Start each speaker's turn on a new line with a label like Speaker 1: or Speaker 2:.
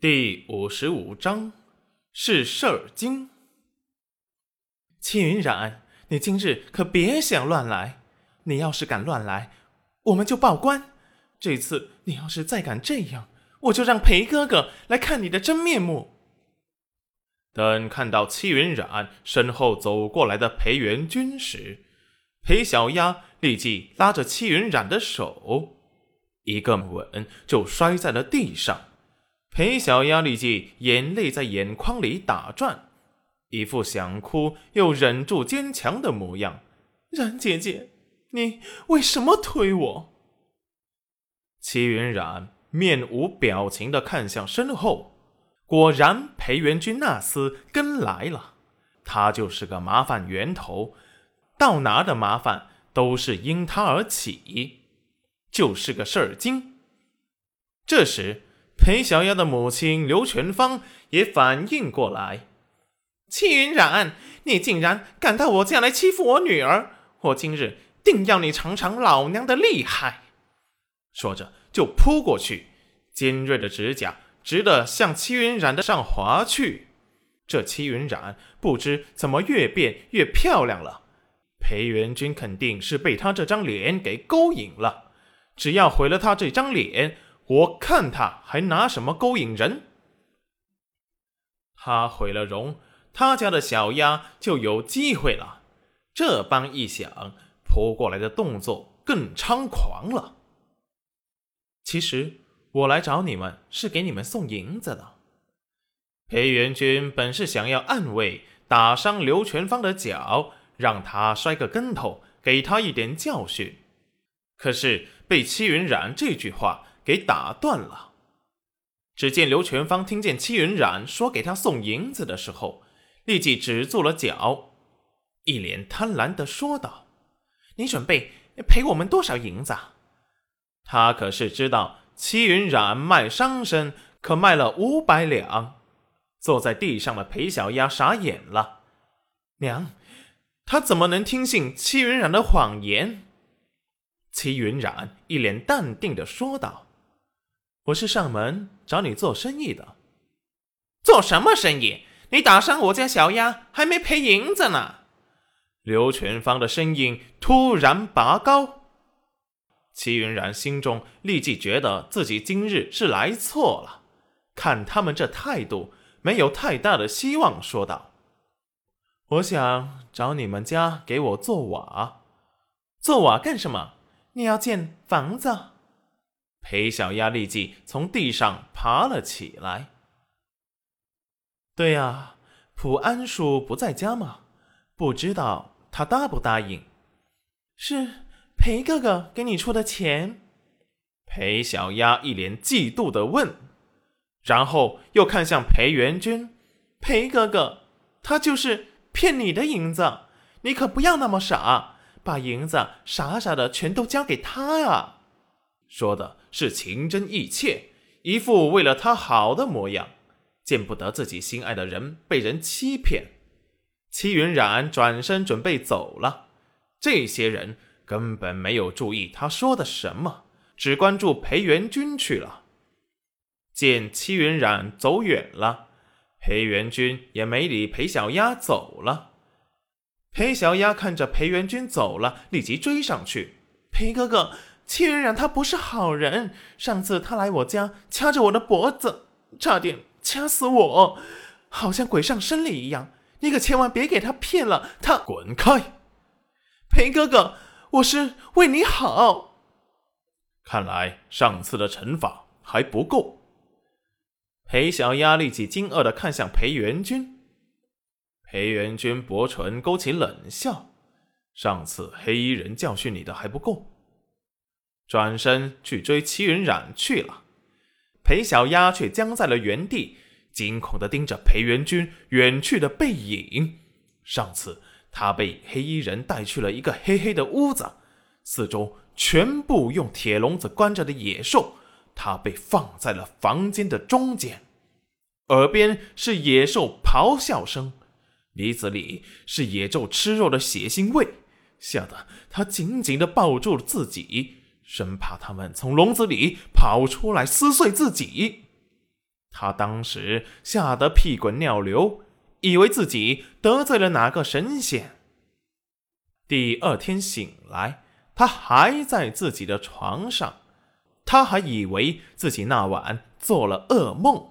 Speaker 1: 第五十五章是事儿精。戚云染，你今日可别想乱来！你要是敢乱来，我们就报官。这次你要是再敢这样，我就让裴哥哥来看你的真面目。等看到戚云染身后走过来的裴元君时，裴小丫立即拉着戚云染的手，一个吻就摔在了地上。裴小丫立即眼泪在眼眶里打转，一副想哭又忍住坚强的模样。冉姐姐，你为什么推我？齐云冉面无表情的看向身后，果然裴元君那厮跟来了，他就是个麻烦源头，到哪的麻烦都是因他而起，就是个事儿精。这时。裴小丫的母亲刘全芳也反应过来：“戚云染，你竟然敢到我家来欺负我女儿！我今日定要你尝尝老娘的厉害！”说着就扑过去，尖锐的指甲直的向戚云染的上划去。这戚云染不知怎么越变越漂亮了，裴元君肯定是被他这张脸给勾引了，只要毁了他这张脸。我看他还拿什么勾引人？他毁了容，他家的小丫就有机会了。这般一想，扑过来的动作更猖狂了。其实我来找你们是给你们送银子的。裴元君本是想要暗卫打伤刘全芳的脚，让他摔个跟头，给他一点教训。可是被戚云染这句话。给打断了。只见刘全芳听见戚云染说给他送银子的时候，立即止住了脚，一脸贪婪的说道：“你准备赔我们多少银子？”他可是知道戚云染卖伤身，可卖了五百两。坐在地上的裴小丫傻眼了：“娘，他怎么能听信戚云染的谎言？”戚云染一脸淡定的说道。我是上门找你做生意的，做什么生意？你打伤我家小丫，还没赔银子呢。刘全芳的声音突然拔高，齐云然心中立即觉得自己今日是来错了。看他们这态度，没有太大的希望，说道：“我想找你们家给我做瓦，做瓦干什么？你要建房子？”裴小丫立即从地上爬了起来。对呀，普安叔不在家吗？不知道他答不答应。是裴哥哥给你出的钱？裴小丫一脸嫉妒的问，然后又看向裴元君。裴哥哥，他就是骗你的银子，你可不要那么傻，把银子傻傻的全都交给他啊！说的是情真意切，一副为了他好的模样，见不得自己心爱的人被人欺骗。戚云染转身准备走了，这些人根本没有注意他说的什么，只关注裴元君去了。见戚云染走远了，裴元君也没理裴小丫走了。裴小丫看着裴元君走了，立即追上去：“裴哥哥。”戚云染他不是好人，上次他来我家掐着我的脖子，差点掐死我，好像鬼上身了一样。你可千万别给他骗了，他
Speaker 2: 滚开！
Speaker 1: 裴哥哥，我是为你好。
Speaker 2: 看来上次的惩罚还不够。
Speaker 1: 裴小丫立即惊愕的看向裴元君，裴元君薄唇勾起冷笑：
Speaker 2: 上次黑衣人教训你的还不够？
Speaker 1: 转身去追齐云染去了，裴小丫却僵在了原地，惊恐地盯着裴元君远去的背影。上次他被黑衣人带去了一个黑黑的屋子，四周全部用铁笼子关着的野兽，他被放在了房间的中间，耳边是野兽咆哮声，鼻子里是野兽吃肉的血腥味，吓得他紧紧地抱住了自己。生怕他们从笼子里跑出来撕碎自己。他当时吓得屁滚尿流，以为自己得罪了哪个神仙。第二天醒来，他还在自己的床上，他还以为自己那晚做了噩梦。